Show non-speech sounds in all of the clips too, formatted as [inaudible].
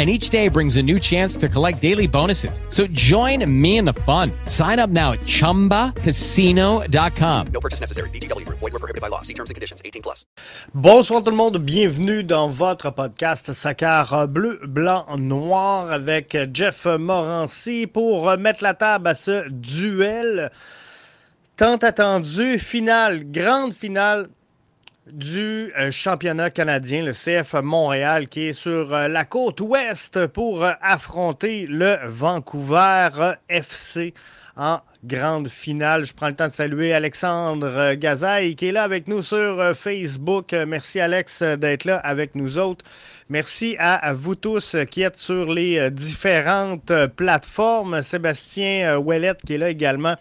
and each day brings a new chance to collect daily bonuses. So join me in the fun. Sign up now at ChumbaCasino.com. No purchase necessary. VGW. Void were prohibited by law. See terms and conditions. 18 plus. Bonsoir tout le monde. Bienvenue dans votre podcast Soccer bleu, blanc, noir avec Jeff Morancy pour mettre la table à ce duel tant attendu. Finale, grande finale du euh, championnat canadien, le CF Montréal, qui est sur euh, la côte ouest pour euh, affronter le Vancouver FC en grande finale. Je prends le temps de saluer Alexandre Gazaille qui est là avec nous sur Facebook. Merci Alex d'être là avec nous autres. Merci à vous tous qui êtes sur les différentes plateformes. Sébastien Ouellet qui est là également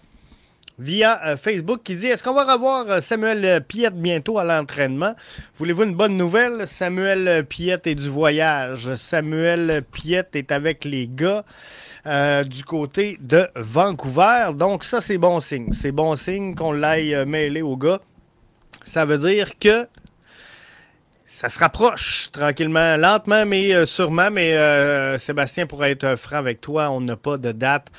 via euh, Facebook qui dit Est-ce qu'on va revoir euh, Samuel Piette bientôt à l'entraînement? Voulez-vous une bonne nouvelle? Samuel Piette est du voyage. Samuel Piette est avec les gars. Euh, du côté de Vancouver. Donc, ça, c'est bon signe. C'est bon signe qu'on l'aille mêler aux gars. Ça veut dire que ça se rapproche tranquillement, lentement, mais sûrement. Mais Sébastien, pour être franc avec toi, on n'a pas de date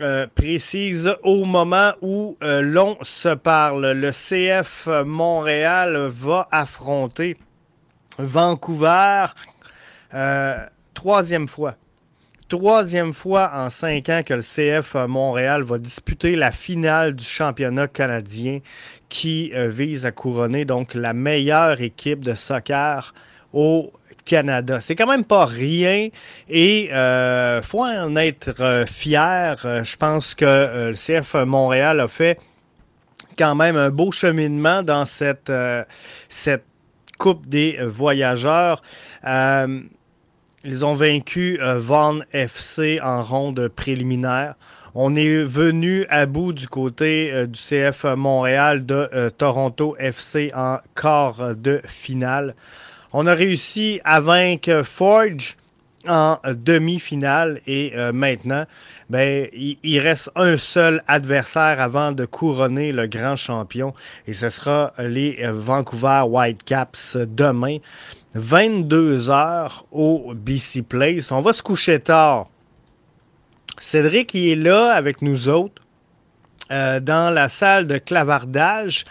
euh, précise au moment où euh, l'on se parle. Le CF Montréal va affronter Vancouver euh, troisième fois. Troisième fois en cinq ans que le CF Montréal va disputer la finale du championnat canadien qui vise à couronner donc la meilleure équipe de soccer au Canada. C'est quand même pas rien et euh, faut en être euh, fier. Euh, je pense que le CF Montréal a fait quand même un beau cheminement dans cette, cette Coupe des voyageurs. ils ont vaincu Vaughan FC en ronde préliminaire. On est venu à bout du côté du CF Montréal de Toronto FC en quart de finale. On a réussi à vaincre Forge en demi-finale et euh, maintenant, ben, il, reste un seul adversaire avant de couronner le grand champion et ce sera les Vancouver Whitecaps demain, 22 heures au BC Place. On va se coucher tard. Cédric il est là avec nous autres euh, dans la salle de clavardage.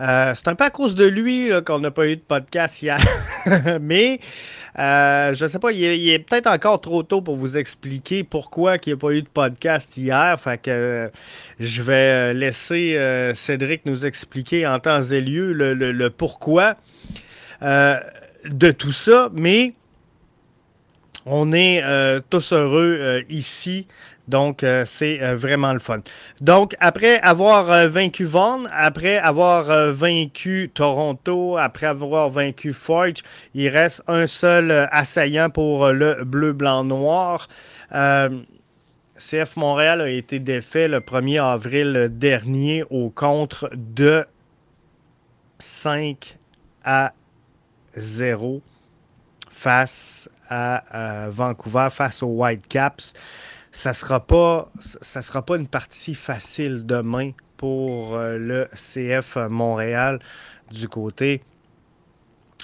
Euh, c'est un peu à cause de lui qu'on n'a pas eu de podcast hier. [laughs] Mais euh, je ne sais pas, il est, peut-être encore trop tôt pour vous expliquer pourquoi il n'y a pas eu de podcast hier. Fait que euh, je vais laisser Cédric nous expliquer en temps et lieu le pourquoi de tout ça. Mais on est tous heureux ici donc, euh, c'est euh, vraiment le fun. Donc, après avoir euh, vaincu Vaughan, après avoir vaincu Toronto, après avoir vaincu Forge, il reste un seul assaillant pour le bleu-blanc-noir. CF Montréal a été défait le 1er avril dernier au contre de 5 à 0 face à Vancouver, face aux Whitecaps ça sera pas ça sera pas une partie facile demain pour euh, le CF Montréal du côté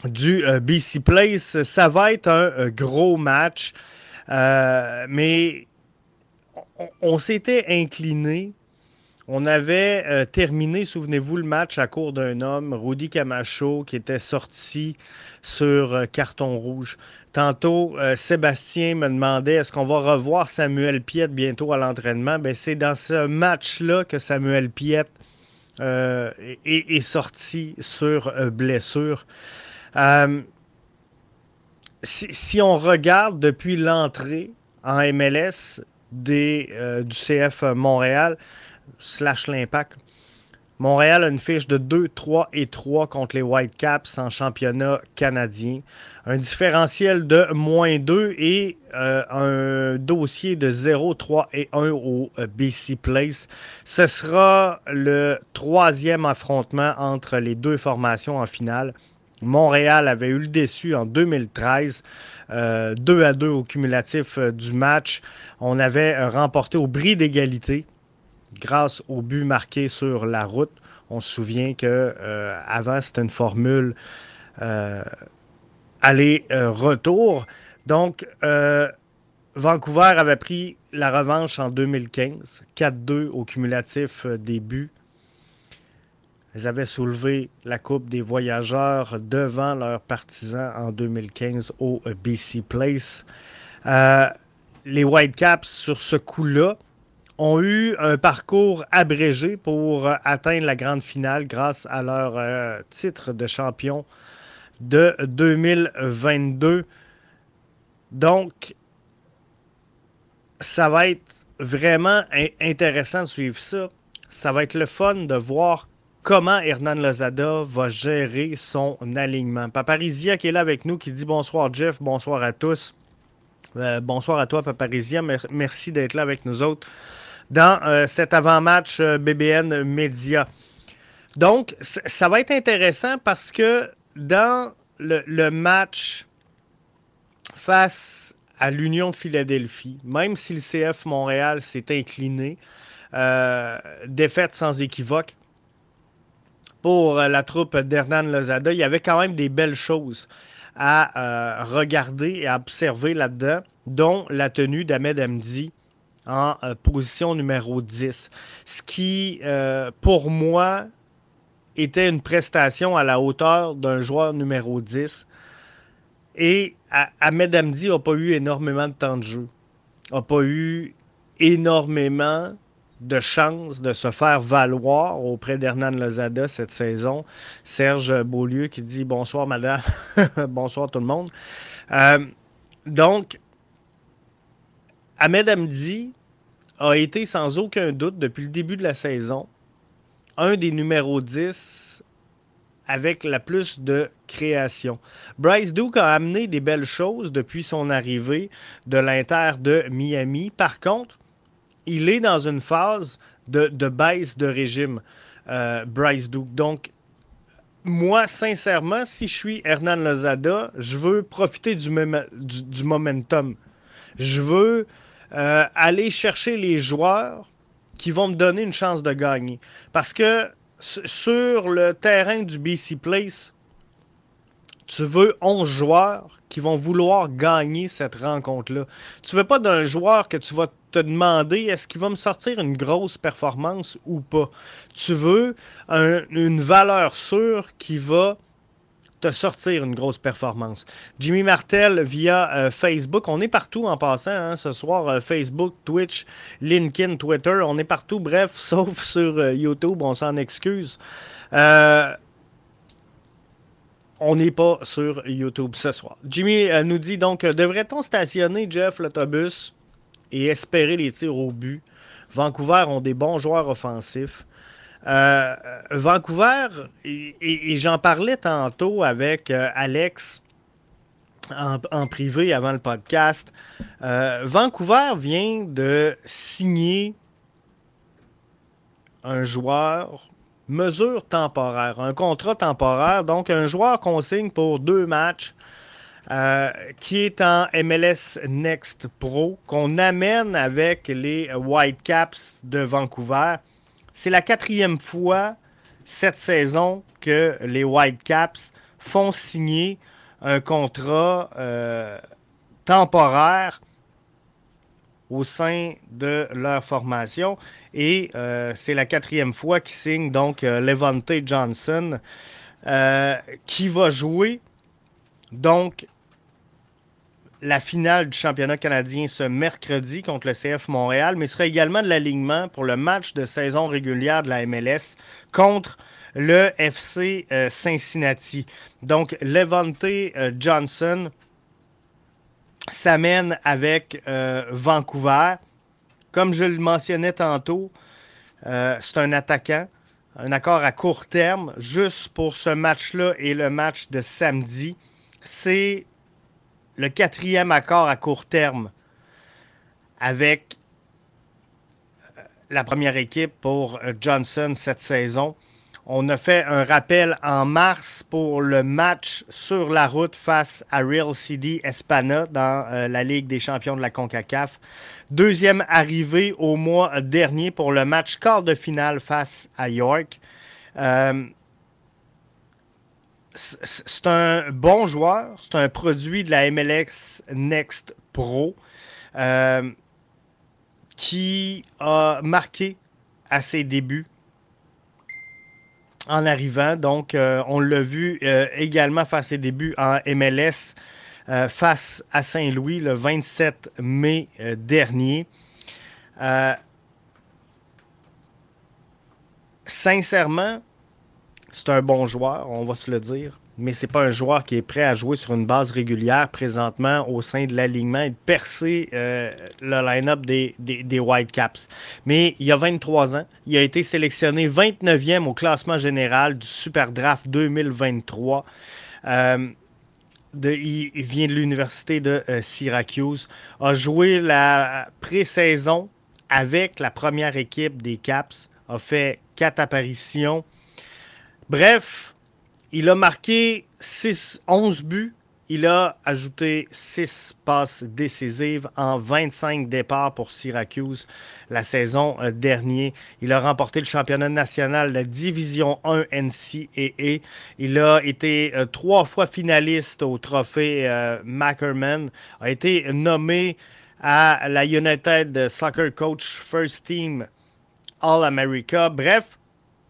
du euh, BC Place. Ça va être un euh, gros match, mais on s'était incliné on avait terminé, souvenez-vous, le match à court d'un homme, Rudy Camacho, qui était sorti sur euh, carton rouge. Tantôt, euh, Sébastien me demandait est-ce qu'on va revoir Samuel Piette bientôt à l'entraînement? Ben, c'est dans ce match-là que Samuel Piette est, sorti sur blessure. Si, on regarde depuis l'entrée en MLS des, du CF Montréal slash l'Impact, Montréal a une fiche de 2, 3 et 3 contre les Whitecaps en championnat canadien. Un différentiel de moins 2 et euh, un dossier de 0, 3 et 1 au euh, BC Place. Ce sera le troisième affrontement entre les deux formations en finale. Montréal avait eu le déçu en 2013, 2 euh, à 2 au cumulatif du match. On avait remporté au bris d'égalité grâce au but marqué sur la route. On se souvient que euh, c'était une formule euh, aller-retour. Donc, euh, Vancouver avait pris la revanche en 2015, 4-2 au cumulatif des buts. Ils avaient soulevé la Coupe des voyageurs devant leurs partisans en 2015 au BC Place. les Whitecaps, sur ce coup-là, ont eu un parcours abrégé pour atteindre la grande finale grâce à leur euh, titre de champion de 2022. Donc, ça va être vraiment intéressant de suivre ça. Ça va être le fun de voir comment Hernan Lozada va gérer son alignement. Paparizia qui est là avec nous, qui dit bonsoir Jeff, bonsoir à tous. Euh, bonsoir à toi Paparizia, merci d'être là avec nous autres dans euh, cet avant-match euh, BBN Média. Donc, ça va être intéressant parce que dans le, match face à l'Union de Philadelphie, même si le CF Montréal s'est incliné, euh, défaite sans équivoque pour la troupe d'Hernan Lozada, il y avait quand même des belles choses à regarder et à observer là-dedans, dont la tenue d'Ahmed Amdi en euh, position numéro 10. Ce qui, euh, pour moi, était une prestation à la hauteur d'un joueur numéro 10. Et Ahmed Amdi n'a pas eu énormément de temps de jeu. N'a pas eu énormément de chances de se faire valoir auprès d'Hernan Lozada cette saison. Serge Beaulieu qui dit bonsoir madame, [laughs] bonsoir tout le monde. Euh, donc, Ahmed Amdi a été sans aucun doute depuis le début de la saison un des numéros 10 avec la plus de création. Bryce Duke a amené des belles choses depuis son arrivée de l'Inter de Miami. Par contre, il est dans une phase de, baisse de régime, euh, Bryce Duke. Donc, moi, sincèrement, si je suis Hernan Lozada, je veux profiter du, du momentum. Je veux euh, aller chercher les joueurs qui vont me donner une chance de gagner. Parce que sur le terrain du BC Place, tu veux 11 joueurs qui vont vouloir gagner cette rencontre-là. Tu ne veux pas d'un joueur que tu vas te demander est-ce qu'il va me sortir une grosse performance ou pas? Tu veux une valeur sûre qui va sortir une grosse performance. Jimmy Martel via euh, Facebook. On est partout en passant hein, ce soir. Euh, Facebook, Twitch, LinkedIn, Twitter. On est partout. Bref, [laughs] sauf sur euh, YouTube. On s'en excuse. on n'est pas sur YouTube ce soir. Jimmy nous dit donc devrait-on stationner Jeff l'autobus et espérer les tirs au but? Vancouver ont des bons joueurs offensifs. Euh, Vancouver, et, j'en parlais tantôt avec euh, Alex en, privé avant le podcast. Euh, Vancouver vient de signer un joueur mesure temporaire, un contrat temporaire, donc un joueur qu'on signe pour deux matchs. qui est en MLS Next Pro, qu'on amène avec les Whitecaps de Vancouver. C'est la quatrième fois cette saison que les Whitecaps font signer un contrat euh, temporaire au sein de leur formation. Et euh, c'est la quatrième fois qu'ils signent donc euh, Levante Johnson, qui va jouer donc la finale du championnat canadien ce mercredi contre le CF Montréal, mais sera également de l'alignement pour le match de saison régulière de la MLS contre le FC euh, Cincinnati. Donc, Levante euh, Johnson s'amène avec euh, Vancouver. Comme je le mentionnais tantôt, c'est un attaquant, un accord à court terme, juste pour ce match-là et le match de samedi. C'est le quatrième accord à court terme avec la première équipe pour Johnson cette saison. On a fait un rappel en mars pour le match sur la route face à Real CD Espana dans euh, la Ligue des champions de la CONCACAF. Deuxième arrivée au mois dernier pour le match quart de finale face à York. Euh, c'est un bon joueur, c'est un produit de la MLS Next Pro euh, qui a marqué à ses débuts en arrivant. Donc, euh, on l'a vu euh, également faire ses débuts en MLS face à Saint-Louis le 27 mai dernier. sincèrement, c'est un bon joueur, on va se le dire mais c'est pas un joueur qui est prêt à jouer sur une base régulière présentement au sein de l'alignement et de percer euh, le line-up des, des, Whitecaps. Mais il a 23 ans, il a été sélectionné 29e au classement général du Super Draft 2023. Euh, il vient de l'université de euh, Syracuse, a joué la pré-saison avec la première équipe des Caps, a fait quatre apparitions. Bref, il a marqué 6, 11 buts. Il a ajouté 6 passes décisives en 25 départs pour Syracuse la saison euh, dernière. Il a remporté le championnat national de la Division 1 NCAA. Il a été euh, trois fois finaliste au trophée euh, Mackerman. A été nommé à la United Soccer Coach First Team All-America. Bref,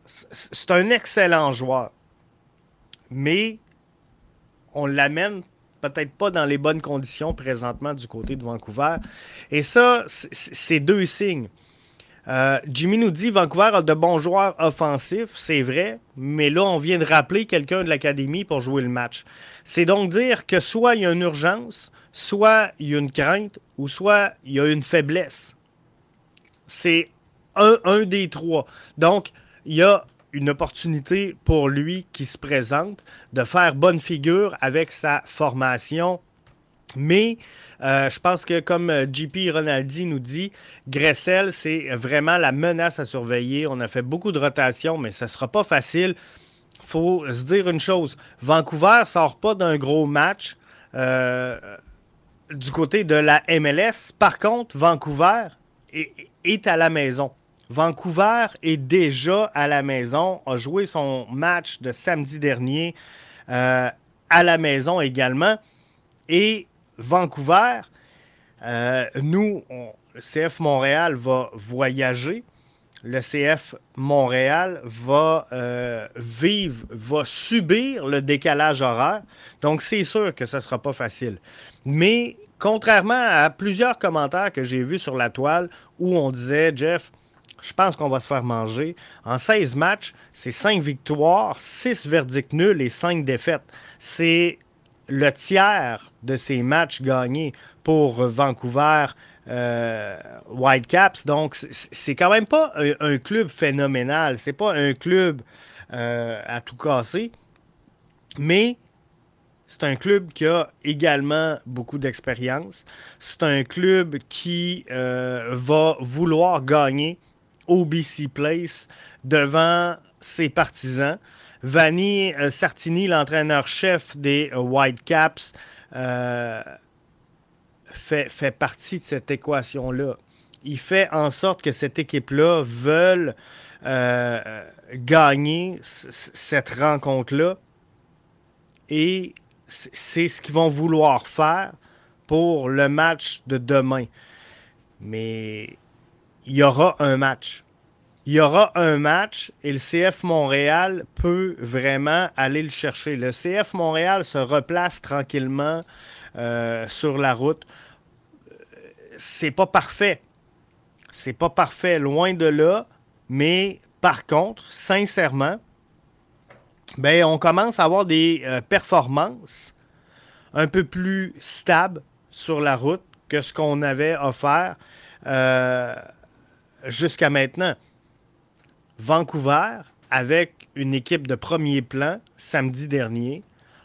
c'est un excellent joueur mais on l'amène peut-être pas dans les bonnes conditions présentement du côté de Vancouver. Et ça, c'est deux signes. Euh, Jimmy nous dit Vancouver a de bons joueurs offensifs, c'est vrai, mais là, on vient de rappeler quelqu'un de l'académie pour jouer le match. C'est donc dire que soit il y a une urgence, soit il y a une crainte, ou soit il y a une faiblesse. C'est un, un des trois. Donc, il y a une opportunité pour lui qui se présente de faire bonne figure avec sa formation. Mais euh, je pense que comme euh, JP Ronaldi nous dit, Gressel, c'est vraiment la menace à surveiller. On a fait beaucoup de rotations, mais ce ne sera pas facile. Il faut se dire une chose. Vancouver ne sort pas d'un gros match euh, du côté de la MLS. Par contre, Vancouver est à la maison. Vancouver est déjà à la maison, a joué son match de samedi dernier euh, à la maison également. Et Vancouver, euh, nous, le CF Montréal va voyager. Le CF Montréal va euh, vivre, va subir le décalage horaire. Donc, c'est sûr que ce ne sera pas facile. Mais contrairement à plusieurs commentaires que j'ai vus sur la toile où on disait, Jeff, je pense qu'on va se faire manger. En 16 matchs, c'est 5 victoires, 6 verdicts nuls et 5 défaites. C'est le tiers de ces matchs gagnés pour Vancouver euh, Whitecaps. Donc, c'est quand même pas un, club phénoménal. C'est pas un club euh, à tout casser. Mais c'est un club qui a également beaucoup d'expérience. C'est un club qui euh, va vouloir gagner OBC Place devant ses partisans. Vanni euh, Sartini, l'entraîneur-chef des euh, Whitecaps, euh, fait, fait, partie de cette équation-là. Il fait en sorte que cette équipe-là veuille gagner cette rencontre-là. Et c'est ce qu'ils vont vouloir faire pour le match de demain. Mais il y aura un match. il y aura un match et le CF Montréal peut vraiment aller le chercher. Le CF Montréal se replace tranquillement euh, sur la route. C'est pas parfait. C'est pas parfait, loin de là. Mais par contre, sincèrement, ben, on commence à avoir des euh, performances un peu plus stables sur la route que ce qu'on avait offert euh, jusqu'à maintenant. Vancouver, avec une équipe de premier plan samedi dernier,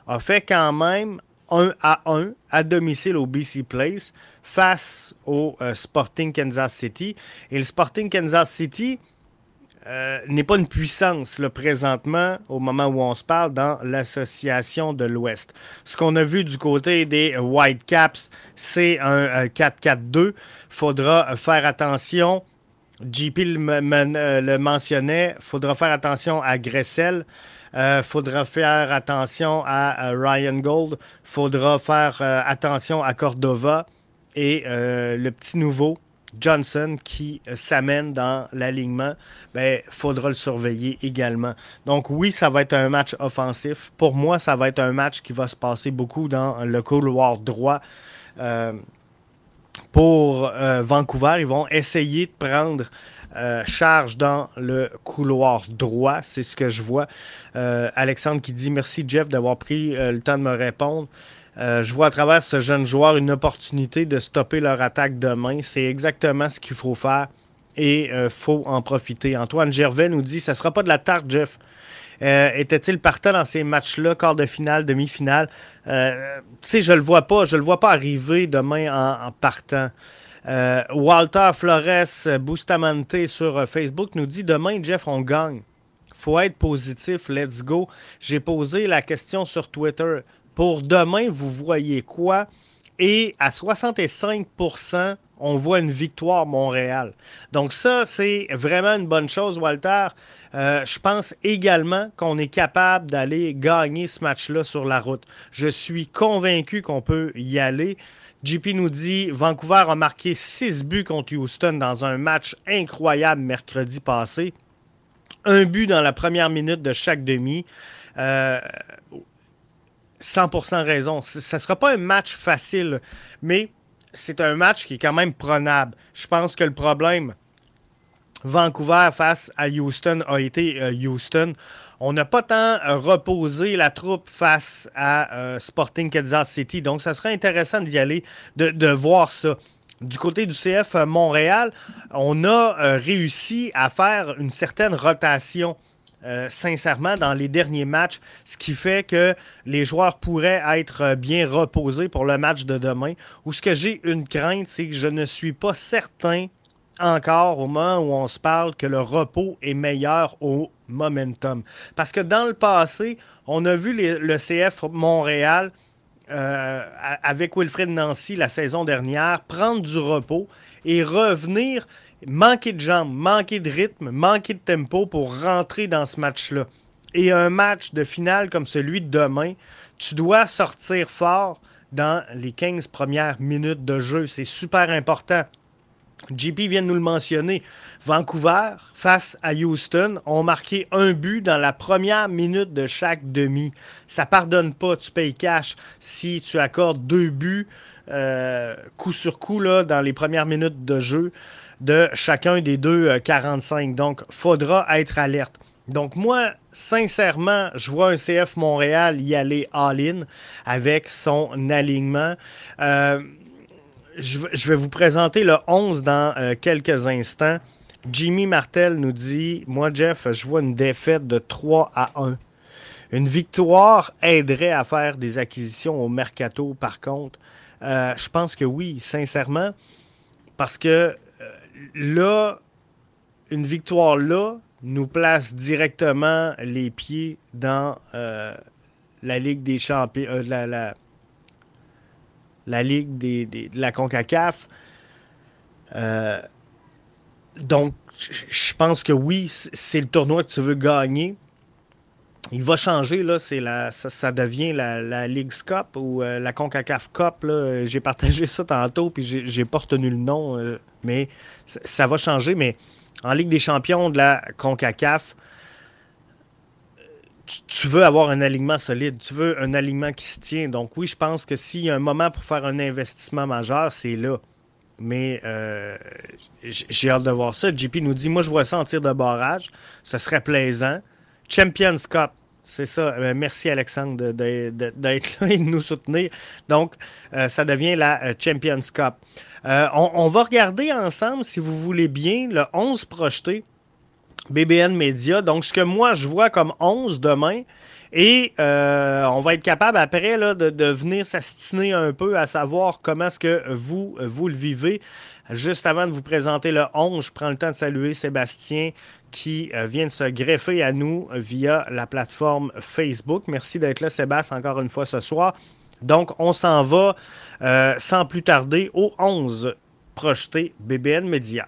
a fait quand même 1 à 1 à domicile au BC Place face au euh, Sporting Kansas City. Et le Sporting Kansas City euh, n'est pas une puissance le présentement au moment où on se parle dans l'association de l'Ouest. Ce qu'on a vu du côté des Whitecaps, c'est un 4-4-2. Il faudra faire attention JP le, le mentionnait, faudra faire attention à Gressel. Euh, faudra faire attention à, Ryan Gold. Faudra faire euh, attention à Cordova. Et euh, le petit nouveau, Johnson, qui s'amène dans l'alignement, ben, faudra le surveiller également. Donc oui, ça va être un match offensif. Pour moi, ça va être un match qui va se passer beaucoup dans le couloir droit pour euh, Vancouver. Ils vont essayer de prendre euh, charge dans le couloir droit. C'est ce que je vois. Euh, Alexandre qui dit merci Jeff d'avoir pris le temps de me répondre. je vois à travers ce jeune joueur une opportunité de stopper leur attaque demain. C'est exactement ce qu'il faut faire et il faut en profiter. Antoine Gervais nous dit Ça ne sera pas de la tarte, Jeff. Euh, était-il partant dans ces matchs-là, quart de finale, demi-finale? Euh, tu sais, je le vois pas. Je le vois pas arriver demain en, partant. Euh, Walter Flores Bustamante sur Facebook nous dit Demain, Jeff, on gagne. faut être positif. Let's go. J'ai posé la question sur Twitter. Pour demain, vous voyez quoi? Et à 65% on voit une victoire Montréal. Donc ça, c'est vraiment une bonne chose, Walter. Euh, je pense également qu'on est capable d'aller gagner ce match-là sur la route. Je suis convaincu qu'on peut y aller. JP nous dit Vancouver a marqué 6 buts contre Houston dans un match incroyable mercredi passé. Un but dans la première minute de chaque demi. 100% euh, raison. Ce ne sera pas un match facile, mais c'est un match qui est quand même prenable. Je pense que le problème, Vancouver face à Houston a été euh, Houston. On n'a pas tant euh, reposé la troupe face à euh, Sporting Kansas City. Donc, ça serait intéressant d'y aller, de, voir ça. Du côté du CF Montréal, on a réussi à faire une certaine rotation. sincèrement, dans les derniers matchs, ce qui fait que les joueurs pourraient être bien reposés pour le match de demain. Ou ce que j'ai une crainte, c'est que je ne suis pas certain encore au moment où on se parle que le repos est meilleur au momentum. Parce que dans le passé, on a vu le CF Montréal euh, avec Wilfred Nancy la saison dernière prendre du repos et revenir manquer de jambes, manquer de rythme, manquer de tempo pour rentrer dans ce match-là. Et un match de finale comme celui de demain, tu dois sortir fort dans les 15 premières minutes de jeu. C'est super important. JP vient de nous le mentionner. Vancouver, face à Houston, ont marqué un but dans la première minute de chaque demi. Ça pardonne pas, tu payes cash si tu accordes deux buts euh, coup sur coup dans les premières minutes de jeu de chacun des deux 45. Euh, Donc, faudra être alerte. Donc, moi, sincèrement, je vois un CF Montréal y aller all-in avec son alignement. Euh, je, vais vous présenter le 11 dans euh, quelques instants. Jimmy Martel nous dit Moi, Jeff, je vois une défaite de 3 à 1. Une victoire aiderait à faire des acquisitions au mercato, par contre. Euh, je pense que oui, sincèrement. Parce que euh, là, une victoire là nous place directement les pieds dans la Ligue des champions. Ligue des, de la CONCACAF. Euh, donc, je pense que oui, c'est le tournoi que tu veux gagner. Il va changer, là, c'est la, ça, devient la, la Ligue Cup ou euh, la CONCACAF Cup. J'ai partagé ça tantôt, puis j'ai pas retenu le nom, euh, mais ça va changer. Mais en Ligue des champions de la CONCACAF, tu veux avoir un alignement solide, tu veux un alignement qui se tient. Donc oui, je pense que s'il y a un moment pour faire un investissement majeur, c'est là. Mais euh, j'ai hâte de voir ça. JP nous dit, moi je vois ça en tir de barrage. Ce serait plaisant. Champions Cup, c'est ça. Euh, merci Alexandre d'être là [laughs] et de nous soutenir. Donc, euh, ça devient la Champions Cup. On, on, va regarder ensemble, si vous voulez bien, le 11 projeté BBN Media. Donc, ce que moi, je vois comme 11 demain. Et euh, on va être capable après là, de, venir s'astiner un peu à savoir comment est-ce que vous, vous le vivez. Juste avant de vous présenter le 11, je prends le temps de saluer Sébastien qui euh, vient de se greffer à nous via la plateforme Facebook. Merci d'être là, Sébastien, encore une fois ce soir. Donc, on s'en va euh, sans plus tarder au 11 projeté BBN Media.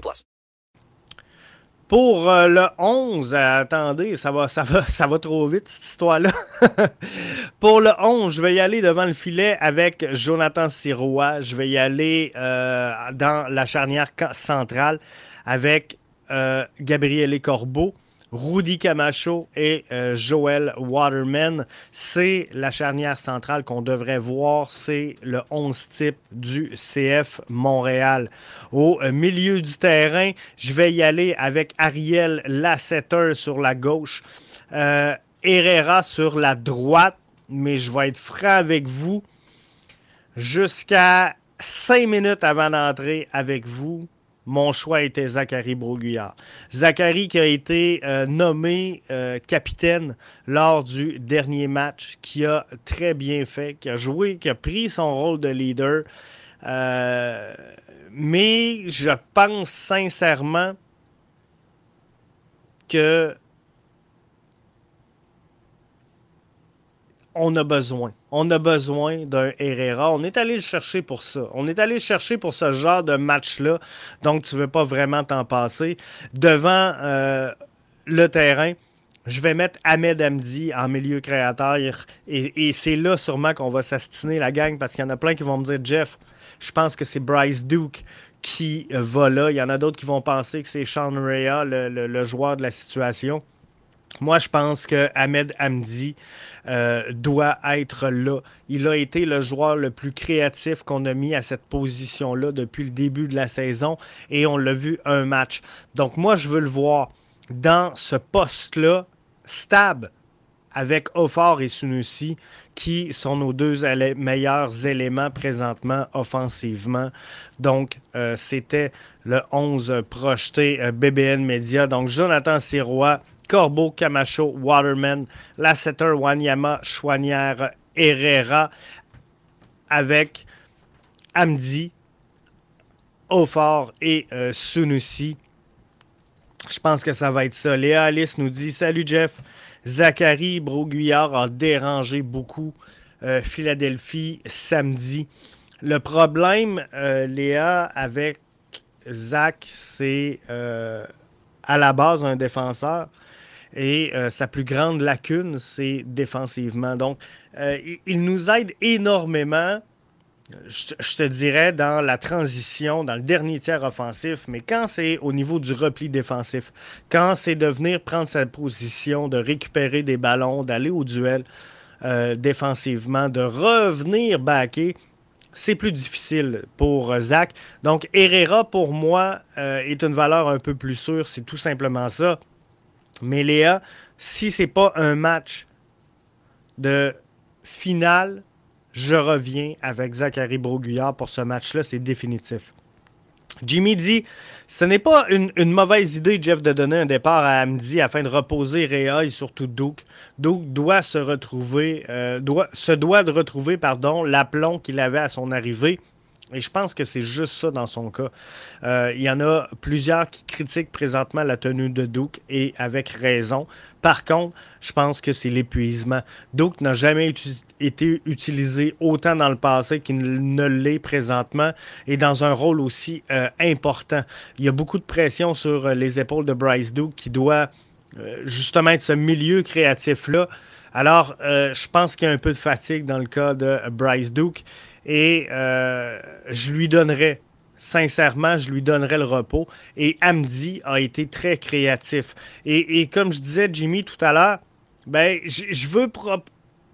Pour euh, le 11, attendez, ça va, ça, va, trop vite cette histoire-là. [laughs] Pour le 11, je vais y aller devant le filet avec Jonathan Sirois. Je vais y aller euh, dans la charnière centrale avec euh, Gabriele Corbeau. Rudy Camacho et euh, Joel Waterman. C'est la charnière centrale qu'on devrait voir. C'est le 11 type du CF Montréal. Au euh, milieu du terrain, je vais y aller avec Ariel Lasseter sur la gauche. Euh, Herrera sur la droite. Mais je vais être franc avec vous. Jusqu'à cinq minutes avant d'entrer avec vous, mon choix était Zachary Broguillard. Zachary qui a été euh, nommé euh, capitaine lors du dernier match, qui a très bien fait, qui a joué, qui a pris son rôle de leader. Euh, mais je pense sincèrement que on a besoin. On a besoin d'un Herrera. On est allé le chercher pour ça. On est allé le chercher pour ce genre de match-là. Donc, tu ne veux pas vraiment t'en passer. Devant euh, le terrain, je vais mettre Ahmed Hamdi en milieu créateur. Et, c'est là sûrement qu'on va s'astiner la gang parce qu'il y en a plein qui vont me dire Jeff, je pense que c'est Bryce Duke qui va là. Il y en a d'autres qui vont penser que c'est Sean Rea, le joueur de la situation. Moi, je pense que Ahmed Hamdi euh, doit être là. Il a été le joueur le plus créatif qu'on a mis à cette position-là depuis le début de la saison et on l'a vu un match. Donc, moi, je veux le voir dans ce poste-là, stable, avec Ofor et Sunusi, qui sont nos deux meilleurs éléments présentement offensivement. Donc, euh, c'était le 11 projeté euh, BBN Media. Donc, Jonathan Sirois, Corbeau, Camacho, Waterman, Lasseter, Wanyama, Chouanière, Herrera, avec Amdi, Aufort et euh, Sunusi. Je pense que ça va être ça. Léa Alice nous dit Salut Jeff. Zachary Broguillard a dérangé beaucoup euh, Philadelphie samedi. Le problème, euh, Léa, avec Zach, c'est à la base un défenseur. Et euh, sa plus grande lacune, c'est défensivement. Donc, euh, il nous aide énormément, je, te dirais, dans la transition, dans le dernier tiers offensif, mais quand c'est au niveau du repli défensif, quand c'est de venir prendre sa position, de récupérer des ballons, d'aller au duel euh, défensivement, de revenir backer, c'est plus difficile pour Zach. Donc, Herrera, pour moi, est une valeur un peu plus sûre. C'est tout simplement ça. Mais Léa, si c'est pas un match de finale, je reviens avec Zachary Broguillard pour ce match-là, c'est définitif. Jimmy dit Ce n'est pas une, mauvaise idée, Jeff, de donner un départ à Amdi afin de reposer Réa et surtout Duke. Duke doit se retrouver, euh, doit, se doit de retrouver pardon, l'aplomb qu'il avait à son arrivée. Et je pense que c'est juste ça dans son cas. Euh, il y en a plusieurs qui critiquent présentement la tenue de Duke et avec raison. Par contre, je pense que c'est l'épuisement. Duke n'a jamais été utilisé autant dans le passé qu'il ne l'est présentement et dans un rôle aussi euh, important. Il y a beaucoup de pression sur euh, les épaules de Bryce Duke qui doit justement être ce milieu créatif-là. Alors, je pense qu'il y a un peu de fatigue dans le cas de Bryce Duke et euh, je lui donnerais, sincèrement, je lui donnerais le repos. Et Amdi a été très créatif. Et, comme je disais, Jimmy, tout à l'heure, ben, je veux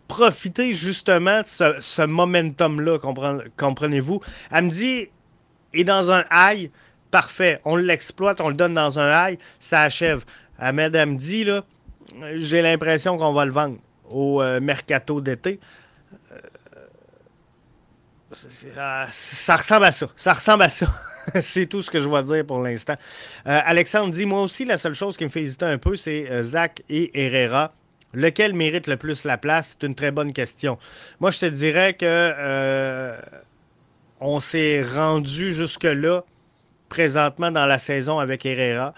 profiter justement de ce, momentum-là, comprenez-vous? Amdi est dans un high, parfait. On l'exploite, on le donne dans un high, ça achève. Ahmed Amdi, j'ai l'impression qu'on va le vendre au euh, mercato d'été. Euh, ça ressemble à ça. Ça ressemble à ça. [laughs] c'est tout ce que je vois dire pour l'instant. Euh, Alexandre dit Moi aussi, la seule chose qui me fait hésiter un peu, c'est euh, Zach et Herrera. Lequel mérite le plus la place? C'est une très bonne question. Moi, je te dirais que on s'est rendu jusque-là présentement dans la saison avec Herrera.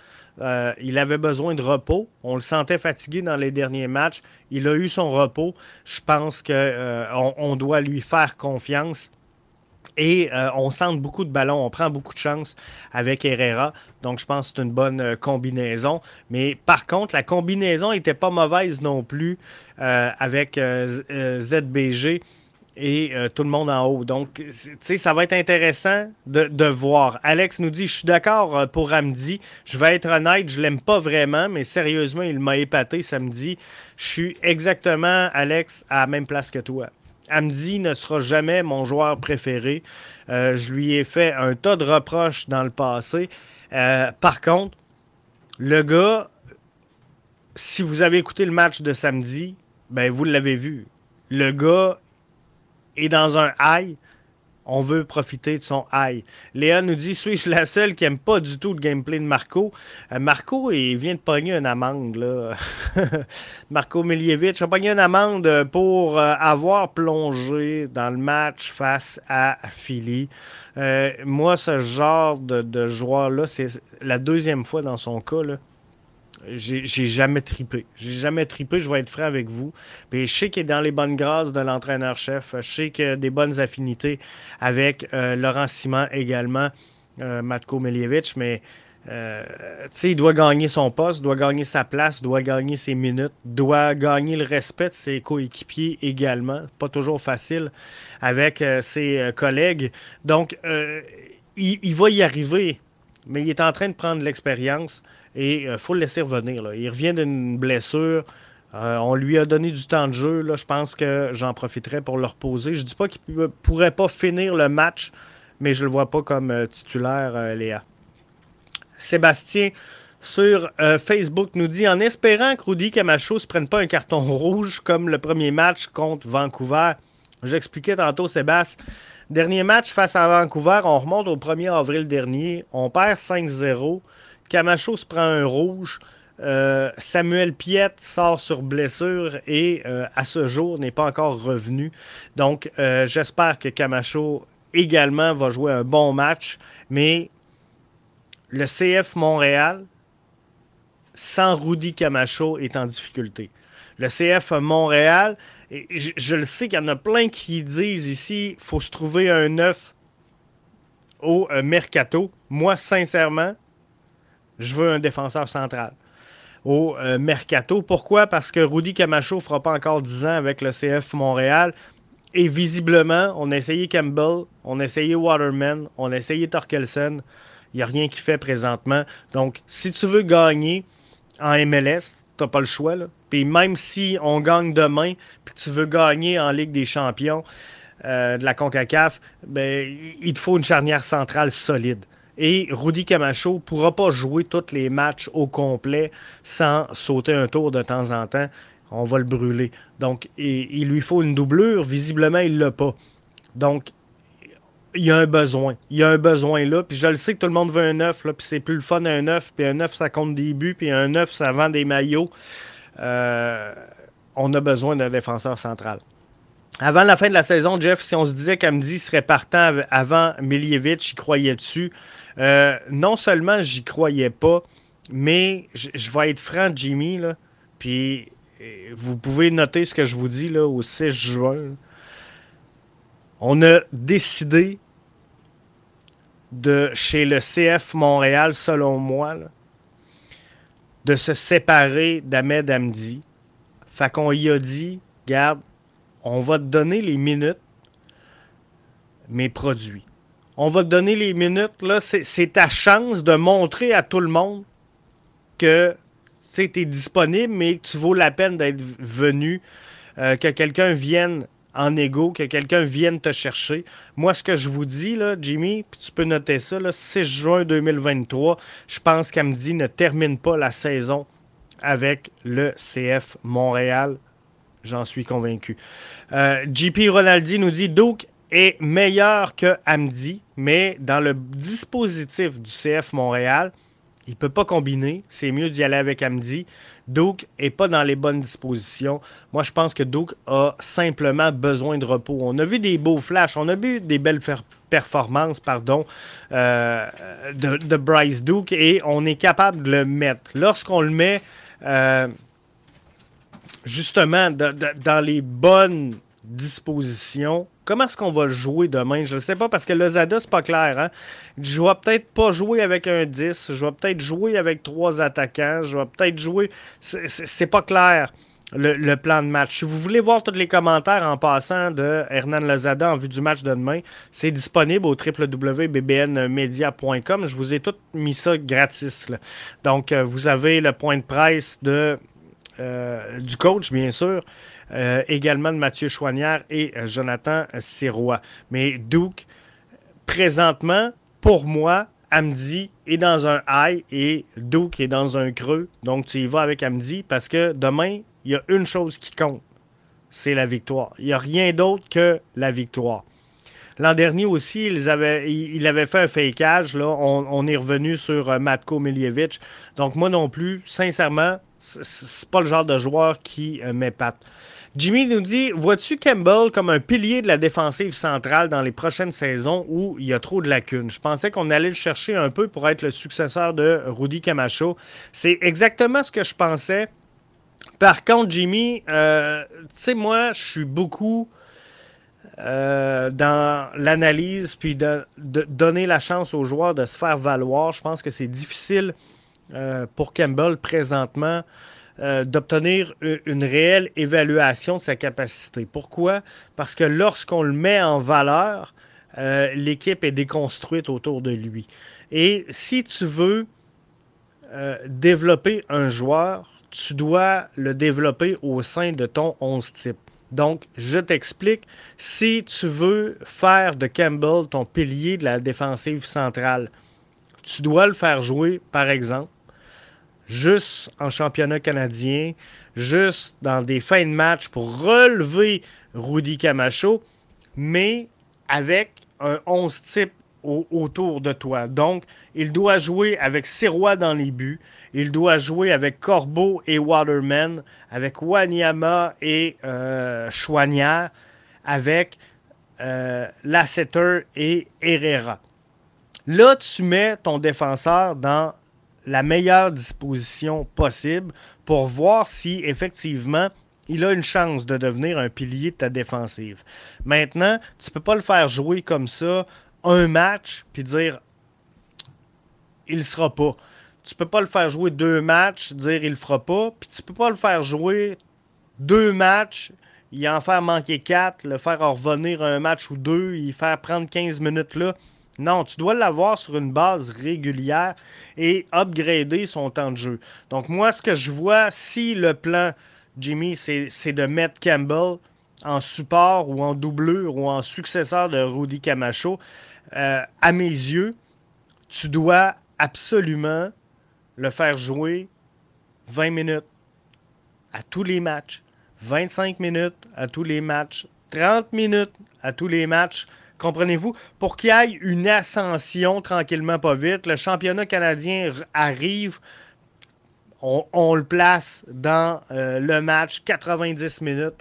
il avait besoin de repos. On le sentait fatigué dans les derniers matchs. Il a eu son repos. Je pense qu'on on doit lui faire confiance. Et euh, on centre beaucoup de ballons, on prend beaucoup de chances avec Herrera. Donc, je pense que c'est une bonne euh, combinaison. Mais par contre, la combinaison n'était pas mauvaise non plus euh, avec ZBG et tout le monde en haut. Donc, tu sais, ça va être intéressant de, voir. Alex nous dit Je suis d'accord pour Ramdi. Je vais être honnête, je l'aime pas vraiment, mais sérieusement, il m'a épaté samedi. Je suis exactement, Alex, à la même place que toi. Amdi ne sera jamais mon joueur préféré. Euh, je lui ai fait un tas de reproches dans le passé. Euh, par contre, le gars, si vous avez écouté le match de samedi, ben vous l'avez vu. Le gars est dans un high on veut profiter de son high. Léa nous dit Suis-je la seule qui aime pas du tout le gameplay de Marco? Euh, Marco, il vient de pogner une amende. [laughs] Marco Miljevic a pogné une amende pour euh, avoir plongé dans le match face à Philly. Euh, moi, ce genre de, de joueur-là, c'est la deuxième fois dans son cas. J'ai jamais tripé. J'ai jamais tripé, je vais être franc avec vous. Je sais qu'il est dans les bonnes grâces de l'entraîneur-chef. Je sais qu'il a des bonnes affinités avec euh, Laurent Simon également, euh, Matko Miljevic, mais euh, il doit gagner son poste, doit gagner sa place, doit gagner ses minutes, doit gagner le respect de ses coéquipiers également. Pas toujours facile avec ses collègues. Donc, il, va y arriver, mais il est en train de prendre l'expérience. Et il euh, faut le laisser revenir. Il revient d'une blessure. Euh, on lui a donné du temps de jeu. Je pense que j'en profiterai pour le reposer. Je ne dis pas qu'il ne pourrait pas finir le match, mais je ne le vois pas comme euh, titulaire, Léa. Sébastien sur Facebook nous dit En espérant que Rudy Camacho ne prenne pas un carton rouge comme le premier match contre Vancouver. J'expliquais tantôt, Sébastien. Dernier match face à Vancouver, on remonte au 1er avril dernier. On perd 5-0. Camacho se prend un rouge. Euh, Samuel Piette sort sur blessure et euh, à ce jour n'est pas encore revenu. Donc euh, j'espère que Camacho également va jouer un bon match. Mais le CF Montréal, sans Rudy Camacho, est en difficulté. Le CF Montréal, je, le sais qu'il y en a plein qui disent ici, il faut se trouver un neuf au mercato. Moi, sincèrement, je veux un défenseur central au euh, mercato. Pourquoi? Parce que Rudy Camacho ne fera pas encore 10 ans avec le CF Montréal. Et visiblement, on a essayé Campbell, on a essayé Waterman, on a essayé Torkelson. Il n'y a rien qui fait présentement. Donc, si tu veux gagner en MLS, tu n'as pas le choix. Puis même si on gagne demain, puis tu veux gagner en Ligue des champions euh, de la CONCACAF, ben, il te faut une charnière centrale solide. Et Rudy Camacho ne pourra pas jouer tous les matchs au complet sans sauter un tour de temps en temps. On va le brûler. Donc, il lui faut une doublure. Visiblement, il ne l'a pas. Donc, il y a un besoin. Il y a un besoin là. Puis je le sais que tout le monde veut un 9, puis c'est plus le fun un 9. Puis un 9, ça compte des buts. Puis un 9, ça vend des maillots. Euh, on a besoin d'un défenseur central. Avant la fin de la saison, Jeff, si on se disait qu'Amdi serait partant avant Miljevic, il croyait dessus. Euh, non seulement j'y croyais pas, mais je vais être franc, Jimmy, puis euh, vous pouvez noter ce que je vous dis là, au 6 juin. On a décidé de chez le CF Montréal, selon moi, de se séparer d'Ahmed Amdi. Fait qu'on y a dit, garde, on va te donner les minutes, mais produits. On va te donner les minutes, c'est ta chance de montrer à tout le monde que tu es disponible, mais que tu vaux la peine d'être venu, euh, que quelqu'un vienne en égo, que quelqu'un vienne te chercher. Moi, ce que je vous dis, là, Jimmy, tu peux noter ça, là, 6 juin 2023, je pense qu'Amdi ne termine pas la saison avec le CF Montréal. J'en suis convaincu. Euh, JP Ronaldi nous dit Douk est meilleur que Amdi, mais dans le dispositif du CF Montréal, il ne peut pas combiner. C'est mieux d'y aller avec Amdi. Duke n'est pas dans les bonnes dispositions. Moi, je pense que Duke a simplement besoin de repos. On a vu des beaux flashs, on a vu des belles performances pardon, euh, de, Bryce Duke et on est capable de le mettre. Lorsqu'on le met euh, justement dans les bonnes disposition. Comment est-ce qu'on va le jouer demain? Je ne sais pas parce que le Zada, c'est pas clair. Hein? Je vais peut-être pas jouer avec un 10. Je vais peut-être jouer avec trois attaquants. Je vais peut-être jouer. C'est pas clair. Le, plan de match. Si vous voulez voir tous les commentaires en passant de Hernan Lozada en vue du match de demain, c'est disponible au www.bbnmedia.com. Je vous ai tout mis ça gratis. Donc, euh, vous avez le point de presse euh, du coach, bien sûr. Euh, également de Mathieu Chouanière et euh, Jonathan Sirois. Mais Duke, présentement, pour moi, Amdi est dans un high et Duke est dans un creux. Donc, tu y vas avec Amdi parce que demain, il y a une chose qui compte c'est la victoire. Il n'y a rien d'autre que la victoire. L'an dernier aussi, ils avaient, il avait fait un fakeage. Là. On, est revenu sur euh, Matko Miljevic. Donc, moi non plus, sincèrement, c'est pas le genre de joueur qui m'épate. Jimmy nous dit Vois-tu Campbell comme un pilier de la défensive centrale dans les prochaines saisons où il y a trop de lacunes? Je pensais qu'on allait le chercher un peu pour être le successeur de Rudy Camacho. C'est exactement ce que je pensais. Par contre, Jimmy, euh, tu sais, moi, je suis beaucoup euh, dans l'analyse puis de, donner la chance aux joueurs de se faire valoir. Je pense que c'est difficile euh, pour Campbell présentement. Euh, d'obtenir une réelle évaluation de sa capacité. Pourquoi? Parce que lorsqu'on le met en valeur, euh, l'équipe est déconstruite autour de lui. Et si tu veux euh, développer un joueur, tu dois le développer au sein de ton 11 type. Donc, je t'explique, si tu veux faire de Campbell ton pilier de la défensive centrale, tu dois le faire jouer, par exemple, juste en championnat canadien, juste dans des fins de match pour relever Rudy Camacho, mais avec un 11 type autour de toi. Donc, il doit jouer avec Sirois dans les buts, il doit jouer avec Corbeau et Waterman, avec Wanyama et euh, Chouanière, avec euh, Lasseter et Herrera. Là, tu mets ton défenseur dans la meilleure disposition possible pour voir si effectivement il a une chance de devenir un pilier de ta défensive. Maintenant, tu ne peux pas le faire jouer comme ça un match puis dire il sera pas. Tu peux pas le faire jouer deux matchs, dire il le fera pas, puis tu peux pas le faire jouer deux matchs, y en faire manquer quatre, le faire revenir un match ou deux, y faire prendre 15 minutes là. Non, tu dois l'avoir sur une base régulière et upgrader son temps de jeu. Donc moi, ce que je vois, si le plan, Jimmy, c'est de mettre Campbell en support ou en doublure ou en successeur de Rudy Camacho, euh, à mes yeux, tu dois absolument le faire jouer 20 minutes à tous les matchs, 25 minutes à tous les matchs, 30 minutes à tous les matchs Comprenez-vous? Pour qu'il y ait une ascension tranquillement, pas vite, le championnat canadien arrive, on, le place dans euh, le match 90 minutes.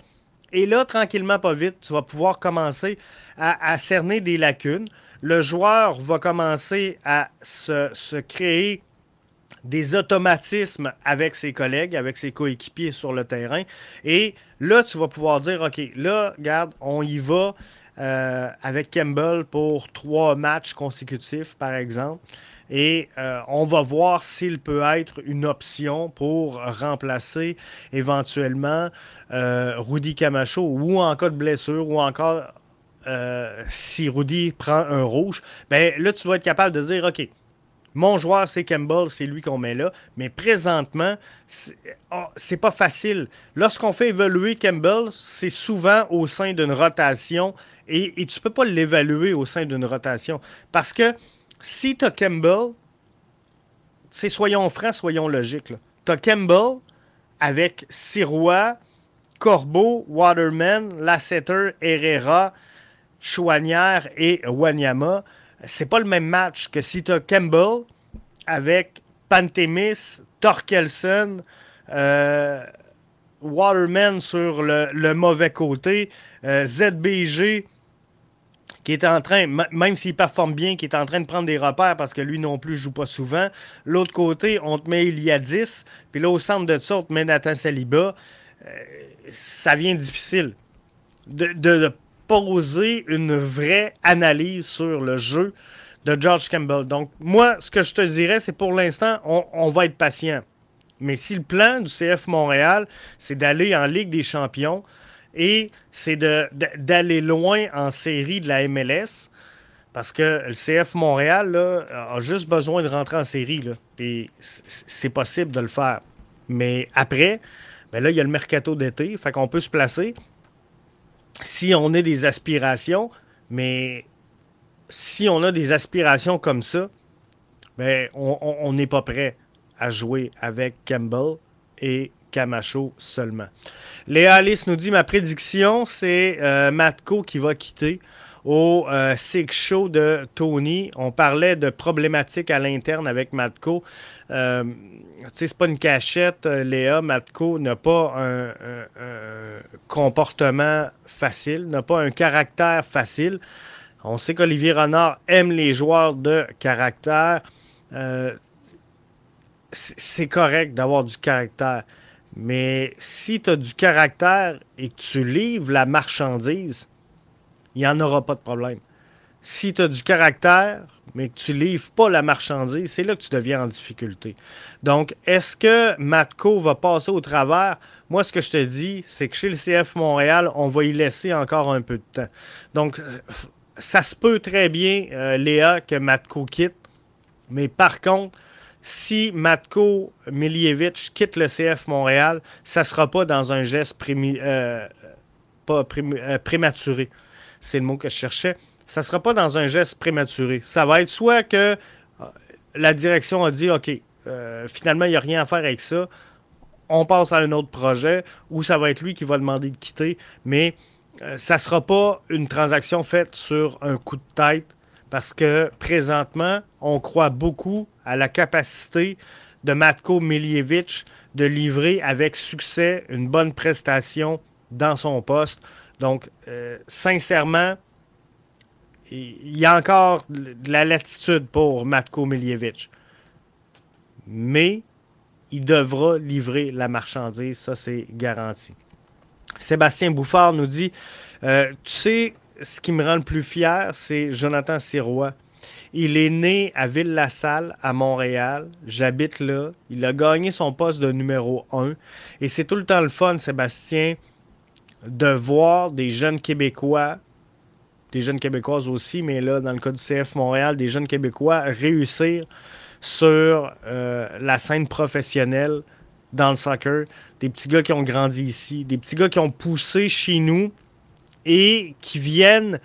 Et là, tranquillement, pas vite, tu vas pouvoir commencer à, cerner des lacunes. Le joueur va commencer à se, créer des automatismes avec ses collègues, avec ses coéquipiers sur le terrain. Et là, tu vas pouvoir dire, OK, là, regarde, on y va euh, avec Campbell pour trois matchs consécutifs, par exemple. Et euh, on va voir s'il peut être une option pour remplacer éventuellement euh, Rudy Camacho ou en cas de blessure ou encore si Rudy prend un rouge. Ben là, tu dois être capable de dire OK, mon joueur, c'est Campbell, c'est lui qu'on met là. Mais présentement, oh, c'est pas facile. Lorsqu'on fait évoluer Campbell, c'est souvent au sein d'une rotation et, et tu peux pas l'évaluer au sein d'une rotation parce que si tu as Campbell, soyons francs, soyons logiques. Tu as Campbell avec Sirois, Corbeau, Waterman, Lasseter, Herrera, Chouanière et Wanyama. C'est pas le même match que si tu as Campbell avec Pantemis, Torkelson, euh, Waterman sur le, mauvais côté, euh, ZBG qui est en train, même s'il performe bien, qui est en train de prendre des repères parce que lui non plus joue pas souvent. L'autre côté, on te met il y a 10, puis là au centre de ça, on te met Nathan Saliba. Euh, ça vient difficile de, poser une vraie analyse sur le jeu de George Campbell. Donc, moi, ce que je te dirais, c'est pour l'instant, on, va être patient. Mais si le plan du CF Montréal, c'est d'aller en Ligue des Champions, et c'est d'aller loin en série de la MLS. Parce que le CF Montréal a juste besoin de rentrer en série. Là, puis c'est possible de le faire. Mais après, ben là, il y a le mercato d'été. Fait qu'on peut se placer si on a des aspirations. Mais si on a des aspirations comme ça, ben on n'est pas prêt à jouer avec Campbell et Camacho seulement. Léa Alice nous dit ma prédiction, c'est euh, Matko qui va quitter au euh, Six Show de Tony. On parlait de problématiques à l'interne avec Matko. Euh, c'est pas une cachette, euh, Léa. Matko n'a pas un, comportement facile, n'a pas un caractère facile. On sait qu'Olivier Renard aime les joueurs de caractère. c'est correct d'avoir du caractère. Mais si tu as du caractère et que tu livres la marchandise, il n'y en aura pas de problème. Si tu as du caractère, mais que tu ne livres pas la marchandise, c'est là que tu deviens en difficulté. Donc, est-ce que Matco va passer au travers? Moi, ce que je te dis, c'est que chez le CF Montréal, on va y laisser encore un peu de temps. Donc, ça se peut très bien, euh, Léa, que Matco quitte. Mais par contre, si Matko Miljevic quitte le CF Montréal, ça ne sera pas dans un geste euh, euh, prématuré. C'est le mot que je cherchais. Ça ne sera pas dans un geste prématuré. Ça va être soit que euh, la direction a dit OK, finalement, il n'y a rien à faire avec ça. On passe à un autre projet, ou ça va être lui qui va demander de quitter. Mais ça ne sera pas une transaction faite sur un coup de tête parce que présentement, on croit beaucoup à la capacité de Matko Miljevic de livrer avec succès une bonne prestation dans son poste. Donc, euh, sincèrement, il y a encore de la latitude pour Matko Miljevic. Mais il devra livrer la marchandise, ça c'est garanti. Sébastien Bouffard nous dit euh, Tu sais, ce qui me rend le plus fier, c'est Jonathan Sirois. Il est né à Ville-la-Salle, à Montréal. J'habite là. Il a gagné son poste de numéro 1. Et c'est tout le temps le fun, Sébastien, de voir des jeunes Québécois, des jeunes Québécoises aussi, mais là, dans le cas du CF Montréal, des jeunes Québécois réussir sur euh, la scène professionnelle dans le soccer. Des petits gars qui ont grandi ici, des petits gars qui ont poussé chez nous et qui viennent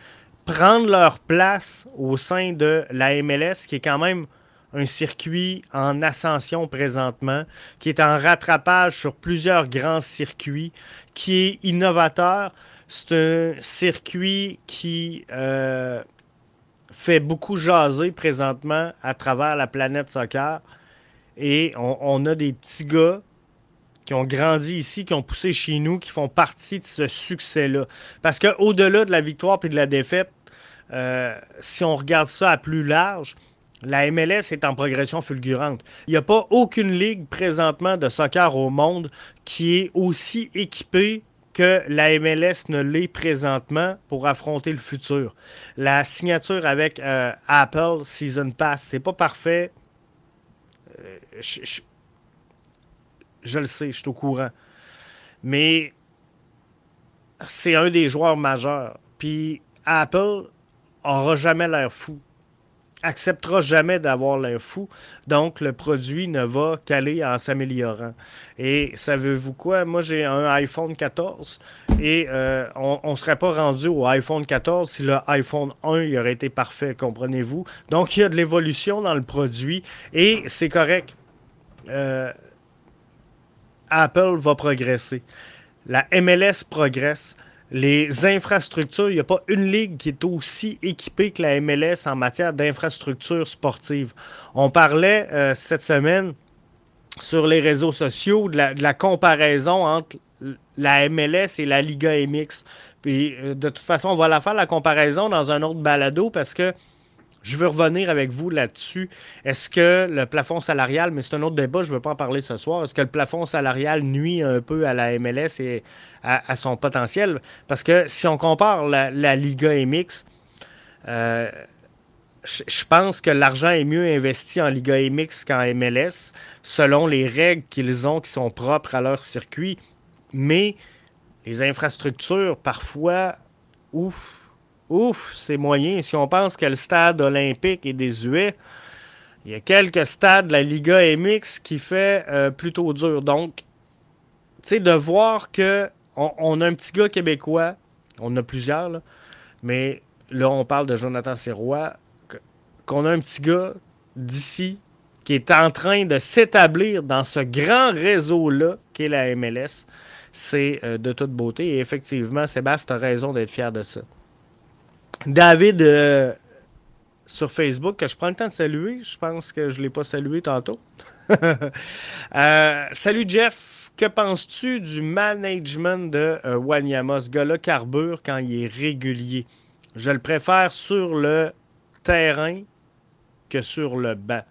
prendre leur place au sein de la MLS, qui est quand même un circuit en ascension présentement, qui est en rattrapage sur plusieurs grands circuits, qui est innovateur. C'est un circuit qui euh, fait beaucoup jaser présentement à travers la planète soccer. Et on, a des petits gars qui ont grandi ici, qui ont poussé chez nous, qui font partie de ce succès-là. Parce qu'au-delà de la victoire et de la défaite, euh, si on regarde ça à plus large, la MLS est en progression fulgurante. Il n'y a pas aucune ligue présentement de soccer au monde qui est aussi équipée que la MLS ne l'est présentement pour affronter le futur. La signature avec euh, Apple Season Pass, c'est pas parfait. Euh, je, le sais, je suis au courant. Mais c'est un des joueurs majeurs. Puis Apple aura jamais l'air fou acceptera jamais d'avoir l'air fou. Donc, le produit ne va qu'aller en s'améliorant. Et savez-vous quoi? Moi, j'ai un iPhone 14 et euh, on ne serait pas rendu au iPhone 14 si le iPhone 1 il aurait été parfait, comprenez-vous? Donc, il y a de l'évolution dans le produit et c'est correct. Euh, Apple va progresser. La MLS progresse les infrastructures, il n'y a pas une ligue qui est aussi équipée que la MLS en matière d'infrastructures sportives. On parlait euh, cette semaine sur les réseaux sociaux de la, comparaison entre la MLS et la Liga MX. Puis euh, de toute façon, on va la faire la comparaison dans un autre balado parce que je veux revenir avec vous là-dessus. Est-ce que le plafond salarial, mais c'est un autre débat, je ne veux pas en parler ce soir, est-ce que le plafond salarial nuit un peu à la MLS et à, son potentiel? Parce que si on compare la, Liga MX, euh, je pense que l'argent est mieux investi en Liga MX qu'en MLS, selon les règles qu'ils ont qui sont propres à leur circuit. Mais les infrastructures, parfois, ouf, ouf, c'est moyen. Si on pense que le stade olympique est désuet, il y a quelques stades de la Liga MX qui fait euh, plutôt dur. Donc, tu sais, de voir que on, a un petit gars québécois, on a plusieurs, mais là, on parle de Jonathan Sirois, qu'on a un petit gars d'ici qui est en train de s'établir dans ce grand réseau-là qu'est la MLS. C'est euh, de toute beauté. Et effectivement, Sébastien, a raison d'être fier de ça. David euh, sur Facebook, que je prends le temps de saluer. Je pense que je ne l'ai pas salué tantôt. [laughs] Euh, salut Jeff, que penses-tu du management de euh, Wanyama? Ce gars-là carbure quand il est régulier? Je le préfère sur le terrain que sur le banc.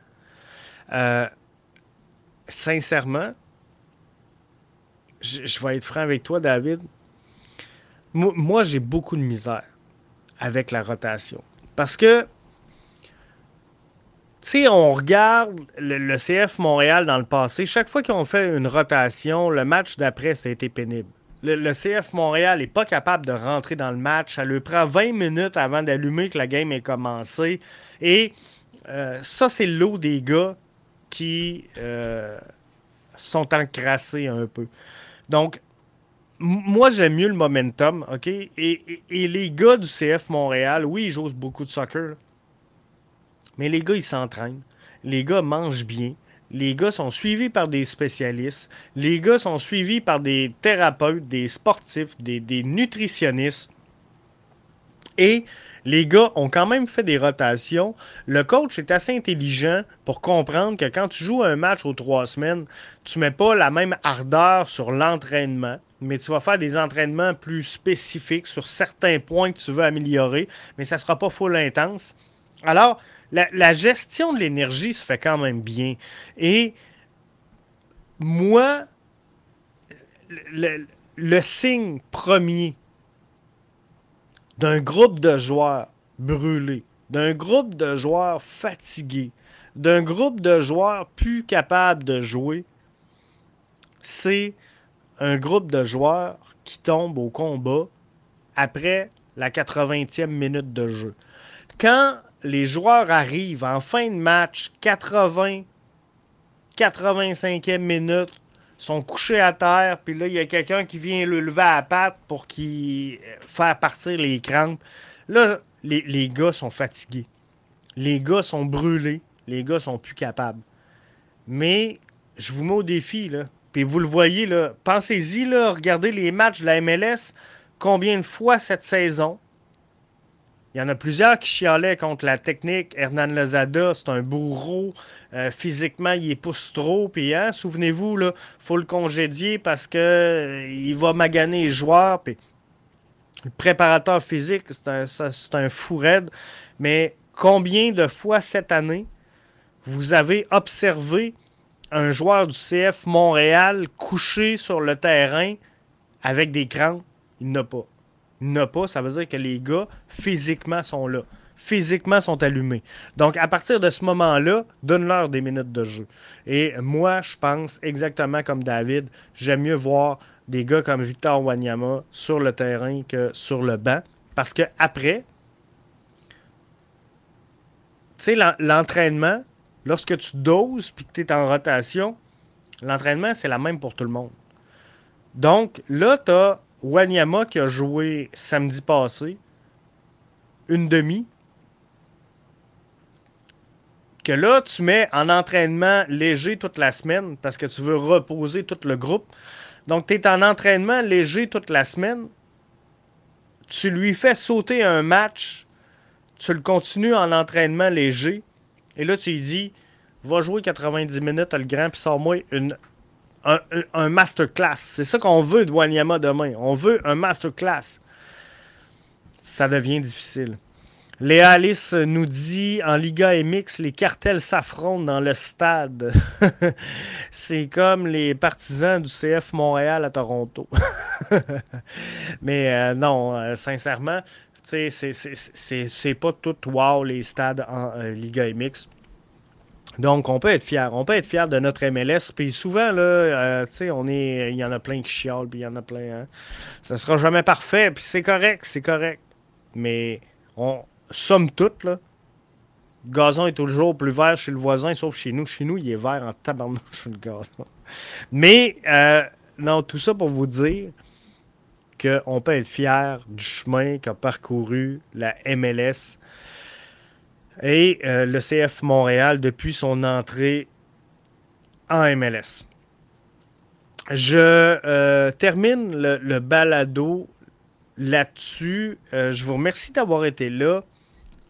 sincèrement, je, vais être franc avec toi, David. moi j'ai beaucoup de misère avec la rotation. Parce que, tu sais, on regarde le, CF Montréal dans le passé, chaque fois qu'ils ont fait une rotation, le match d'après, ça a été pénible. Le, CF Montréal n'est pas capable de rentrer dans le match. Ça lui prend 20 minutes avant d'allumer que la game ait commencé. Et euh, ça, c'est l'eau des gars qui euh, sont encrassés un peu. Donc, moi, j'aime mieux le momentum, OK? Et, les gars du CF Montréal, oui, ils jouent beaucoup de soccer, mais les gars, ils s'entraînent. Les gars mangent bien. Les gars sont suivis par des spécialistes. Les gars sont suivis par des thérapeutes, des sportifs, des, des nutritionnistes. Et les gars ont quand même fait des rotations. Le coach est assez intelligent pour comprendre que quand tu joues un match aux trois semaines, tu ne mets pas la même ardeur sur l'entraînement mais tu vas faire des entraînements plus spécifiques sur certains points que tu veux améliorer, mais ça ne sera pas full intense. Alors, la, gestion de l'énergie se fait quand même bien. Et moi, le, signe premier d'un groupe de joueurs brûlés, d'un groupe de joueurs fatigués, d'un groupe de joueurs plus capables de jouer, c'est un groupe de joueurs qui tombe au combat après la 80e minute de jeu. Quand les joueurs arrivent en fin de match, 80, 85e minute, sont couchés à terre, puis là, il y a quelqu'un qui vient le lever à la patte pour qu'il faire partir les crampes. Là, les, les, gars sont fatigués. Les gars sont brûlés. Les gars sont plus capables. Mais je vous mets au défi, là. Puis vous le voyez, là, pensez-y, là, regardez les matchs de la MLS combien de fois cette saison il y en a plusieurs qui chialaient contre la technique. Hernan Lozada, c'est un bourreau. Euh, physiquement, il pousse trop. Puis, hein, souvenez-vous, il faut le congédier parce qu'il euh, va maganer les joueurs. Puis, le préparateur physique, c'est un, un fou raide. Mais combien de fois cette année vous avez observé un joueur du CF Montréal couché sur le terrain avec des crampes? Il n'a pas n'a pas, ça veut dire que les gars, physiquement, sont là. Physiquement, sont allumés. Donc, à partir de ce moment-là, donne-leur des minutes de jeu. Et moi, je pense exactement comme David, j'aime mieux voir des gars comme Victor Wanyama sur le terrain que sur le banc. Parce que après, tu sais, l'entraînement, lorsque tu doses puis que tu es en rotation, l'entraînement, c'est la même pour tout le monde. Donc, là, tu as Wanyama qui a joué samedi passé une demi. Que là, tu mets en entraînement léger toute la semaine parce que tu veux reposer tout le groupe. Donc, tu es en entraînement léger toute la semaine. Tu lui fais sauter un match. Tu le continues en entraînement léger. Et là, tu lui dis va jouer 90 minutes, le grand, puis sors-moi une un, masterclass. C'est ça qu'on veut de Wanyama demain. On veut un masterclass. Ça devient difficile. Léa Alice nous dit en Liga MX, les cartels s'affrontent dans le stade. [laughs] c'est comme les partisans du CF Montréal à Toronto. [laughs] Mais euh, non, euh, sincèrement, c'est pas tout wow les stades en euh, Liga MX. Donc, on peut être fier. On peut être fier de notre MLS. Puis souvent, là, euh, tu sais, on est. Il y en a plein qui chialent, puis il y en a plein. Hein. Ça sera jamais parfait, puis c'est correct, c'est correct. Mais, on, somme toute, là, le gazon est toujours plus vert chez le voisin, sauf chez nous. Chez nous, il est vert en tabarnouche, le gazon. Mais, euh, non, tout ça pour vous dire qu'on peut être fier du chemin qu'a parcouru la MLS et euh, le CF Montréal depuis son entrée en MLS. Je euh, termine le, balado là-dessus. Euh, je vous remercie d'avoir été là.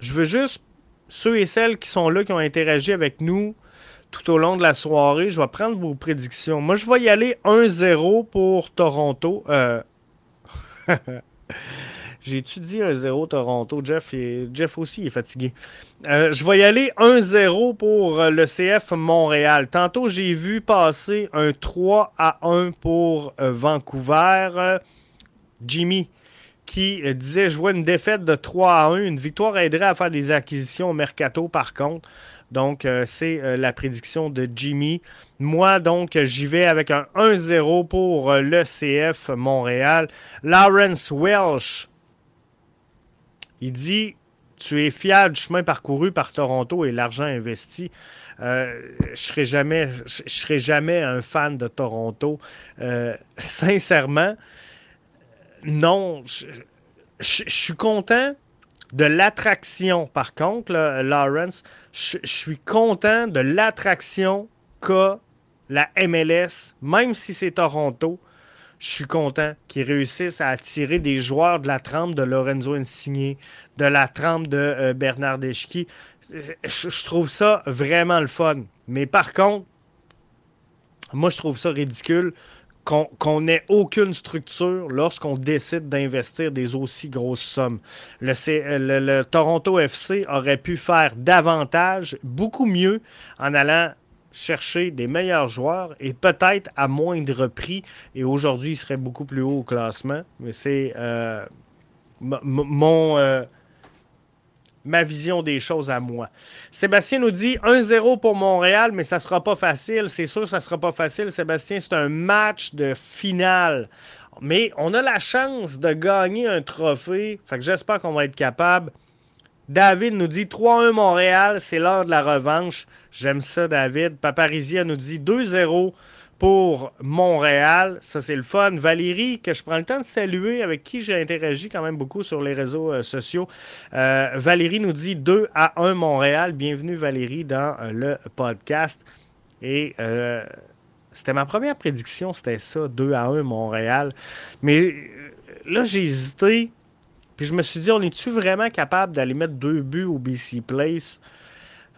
Je veux juste, ceux et celles qui sont là, qui ont interagi avec nous tout au long de la soirée, je vais prendre vos prédictions. Moi, je vais y aller 1-0 pour Toronto. [laughs] J'ai étudié un 0 Toronto. Jeff, Jeff aussi est fatigué. Euh, je vais y aller 1-0 pour euh, le CF Montréal. Tantôt, j'ai vu passer un 3 à 1 pour euh, Vancouver. Jimmy qui disait je vois une défaite de 3 à 1. Une victoire aiderait à faire des acquisitions au mercato par contre. Donc, c'est la prédiction de Jimmy. Moi, donc, j'y vais avec un 1-0 pour le CF Montréal. Lawrence Welsh il dit Tu es fier du chemin parcouru par Toronto et l'argent investi. Euh, je ne serai, jamais, un fan de Toronto. Euh, sincèrement, non. Je, suis content de l'attraction, par contre, Lawrence. Je, suis content de l'attraction qu'a la MLS, même si c'est Toronto je suis content qu'ils réussissent à attirer des joueurs de la trempe de Lorenzo Insigne, de la trempe de euh, Bernard Deschki. Je, trouve ça vraiment le fun. Mais par contre, moi, je trouve ça ridicule qu'on n'ait aucune structure lorsqu'on décide d'investir des aussi grosses sommes. Le, Toronto FC aurait pu faire davantage, beaucoup mieux, en allant chercher des meilleurs joueurs et peut-être à moindre prix. Et aujourd'hui, il serait beaucoup plus haut au classement. Mais c'est euh, mon euh, ma vision des choses à moi. Sébastien nous dit 1-0 pour Montréal, mais ça ne sera pas facile. C'est sûr ça ne sera pas facile. Sébastien, c'est un match de finale. Mais on a la chance de gagner un trophée. Fait que j'espère qu'on va être capable David nous dit 3-1 Montréal, c'est l'heure de la revanche. J'aime ça, David. Paparizia nous dit 2-0 pour Montréal. Ça, c'est le fun. Valérie, que je prends le temps de saluer, avec qui j'ai interagi quand même beaucoup sur les réseaux euh, sociaux. Euh, Valérie nous dit 2 à 1 Montréal. Bienvenue, Valérie, dans euh, le podcast. Et c'était ma première prédiction, c'était ça, 2 à 1 Montréal. Mais là, j'ai hésité. Puis je me suis dit, on est-tu vraiment capable d'aller mettre deux buts au BC Place?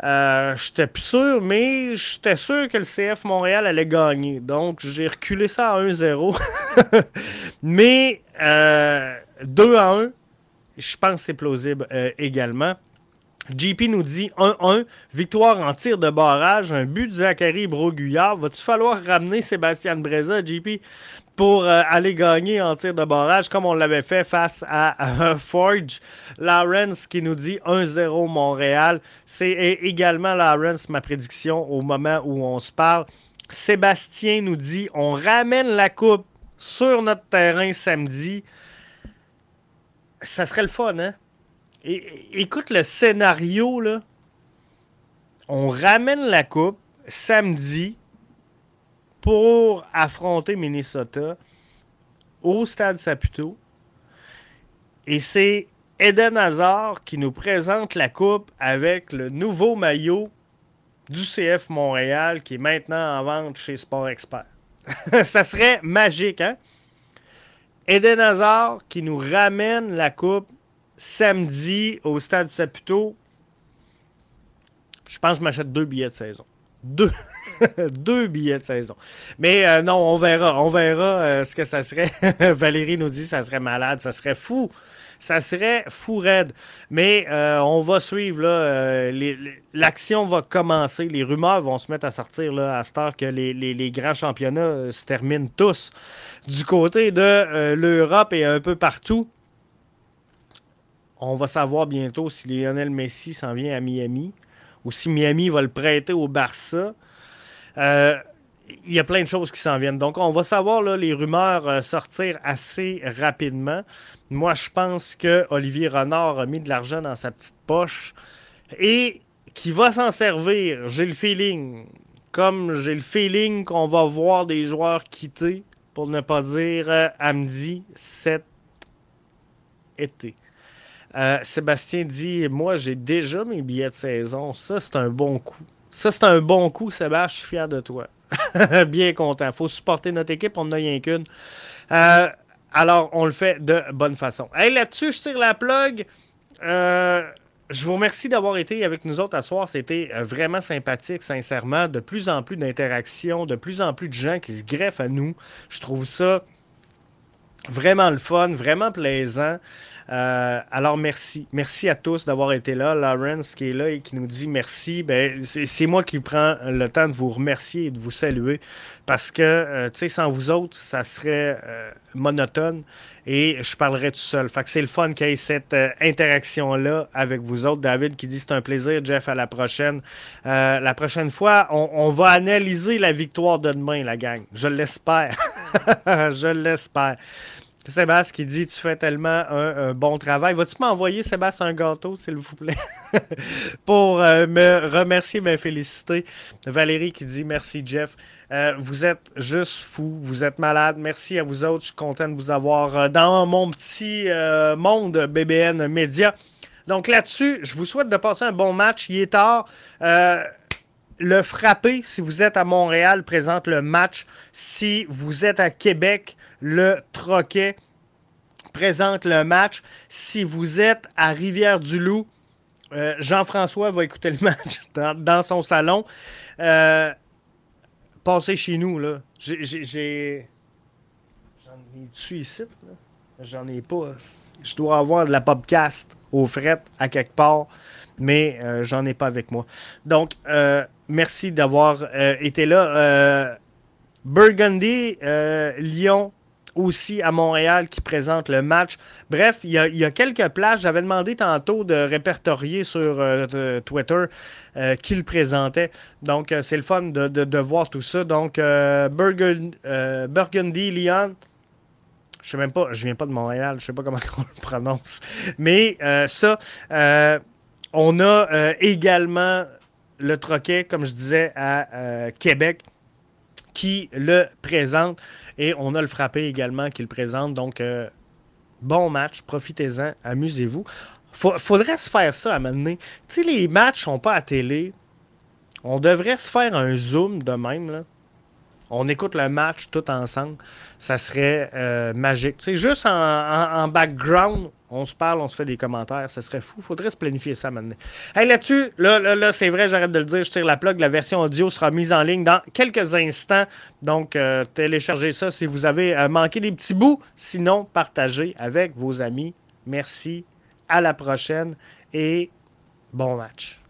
Euh, j'étais plus sûr, mais j'étais sûr que le CF Montréal allait gagner. Donc, j'ai reculé ça à 1-0. [laughs] mais 2 euh, à 1, je pense que c'est plausible euh, également. JP nous dit 1-1, victoire en tir de barrage, un but de Zachary Broguillard. Va-tu falloir ramener Sébastien Breza, JP, pour euh, aller gagner en tir de barrage comme on l'avait fait face à [laughs] Forge? Lawrence qui nous dit 1-0 Montréal. C'est également Lawrence ma prédiction au moment où on se parle. Sébastien nous dit on ramène la coupe sur notre terrain samedi. Ça serait le fun, hein? Écoute le scénario, là. On ramène la coupe samedi pour affronter Minnesota au stade Saputo. Et c'est Eden Hazard qui nous présente la coupe avec le nouveau maillot du CF Montréal qui est maintenant en vente chez Sport Expert. [laughs] Ça serait magique, hein? Eden Hazard qui nous ramène la coupe samedi au Stade Saputo. Je pense que je m'achète deux billets de saison. Deux. [laughs] deux billets de saison. Mais euh, non, on verra. On verra euh, ce que ça serait. [laughs] Valérie nous dit que ça serait malade. Ça serait fou. Ça serait fou raide. Mais euh, on va suivre. L'action va commencer. Les rumeurs vont se mettre à sortir là, à cette heure que les, les grands championnats se terminent tous. Du côté de l'Europe et un peu partout. On va savoir bientôt si Lionel Messi s'en vient à Miami ou si Miami va le prêter au Barça. Euh, il y a plein de choses qui s'en viennent. Donc, on va savoir les rumeurs euh, sortir assez rapidement. Moi, je pense que Olivier Renard a mis de l'argent dans sa petite poche et qui va s'en servir. J'ai le feeling. Comme j'ai le feeling qu'on va voir des joueurs quitter, pour ne pas dire euh, Amdi, cet été. Euh, Sébastien dit Moi, j'ai déjà mes billets de saison. Ça, c'est un bon coup. Ça, c'est un bon coup, Sébastien. Je suis fier de toi. [laughs] Bien content. Il faut supporter notre équipe. On n'en a rien qu'une. Euh, alors, on le fait de bonne façon. Là-dessus, je tire la plug. Euh, je vous remercie d'avoir été avec nous autres à soir. C'était vraiment sympathique, sincèrement. De plus en plus d'interactions, de plus en plus de gens qui se greffent à nous. Je trouve ça vraiment le fun, vraiment plaisant. Euh, alors, merci. Merci à tous d'avoir été là. Lawrence qui est là et qui nous dit merci. Ben, c'est moi qui prends le temps de vous remercier et de vous saluer parce que, euh, sans vous autres, ça serait euh, monotone et je parlerais tout seul. Fait que c'est le fun qu'il y ait cette interaction-là avec vous autres. David qui dit c'est un plaisir. Jeff, à la prochaine. la prochaine fois, on, on va analyser la victoire de demain, la gang. Je l'espère. [laughs] [laughs] je l'espère. Sébastien qui dit Tu fais tellement un, bon travail. Vas-tu m'envoyer, Sébastien, un gâteau, s'il vous plaît, [laughs] pour euh, me remercier, me féliciter. Valérie qui dit Merci, Jeff. Euh, vous êtes juste fou, vous êtes malade. Merci à vous autres. Je suis content de vous avoir euh, dans mon petit monde BBN Média. Donc là-dessus, je vous souhaite de passer un bon match. Il est tard. Le frappé, si vous êtes à Montréal, présente le match. Si vous êtes à Québec, le Troquet présente le match. Si vous êtes à Rivière-du-Loup, euh, Jean-François va écouter le [laughs] match dans, son salon. Euh, passez chez nous, là. J'ai. J'en ai-tu ici? J'en ai pas. Je dois avoir de la podcast au fret à quelque part, mais euh, j'en ai pas avec moi. Donc, merci d'avoir été là. Burgundy, Lyon, aussi à Montréal qui présente le match. Bref, il y a, quelques places. J'avais demandé tantôt de répertorier sur euh, Twitter euh, qui le présentait. Donc, euh, c'est le fun de, voir tout ça. Donc, Burgundy, Lyon. Je sais même pas, je viens pas de Montréal, je sais pas comment [laughs] on le prononce. Mais ça, on a également le troquet, comme je disais, à Québec, qui le présente. Et on a le frappé également qui le présente. Donc, euh, bon match, profitez-en, amusez-vous. faudrait se faire ça à un moment donné. Tu sais, les matchs sont pas à télé. On devrait se faire un zoom de même, on écoute le match tout ensemble. Ça serait euh, magique. C'est juste en, background, on se parle, on se fait des commentaires. Ça serait fou. Faudrait se planifier ça maintenant. Hey, là-dessus, là, là, c'est vrai, j'arrête de le dire. Je tire la plug. La version audio sera mise en ligne dans quelques instants. Donc, euh, téléchargez ça si vous avez euh, manqué des petits bouts. Sinon, partagez avec vos amis. Merci. À la prochaine et bon match.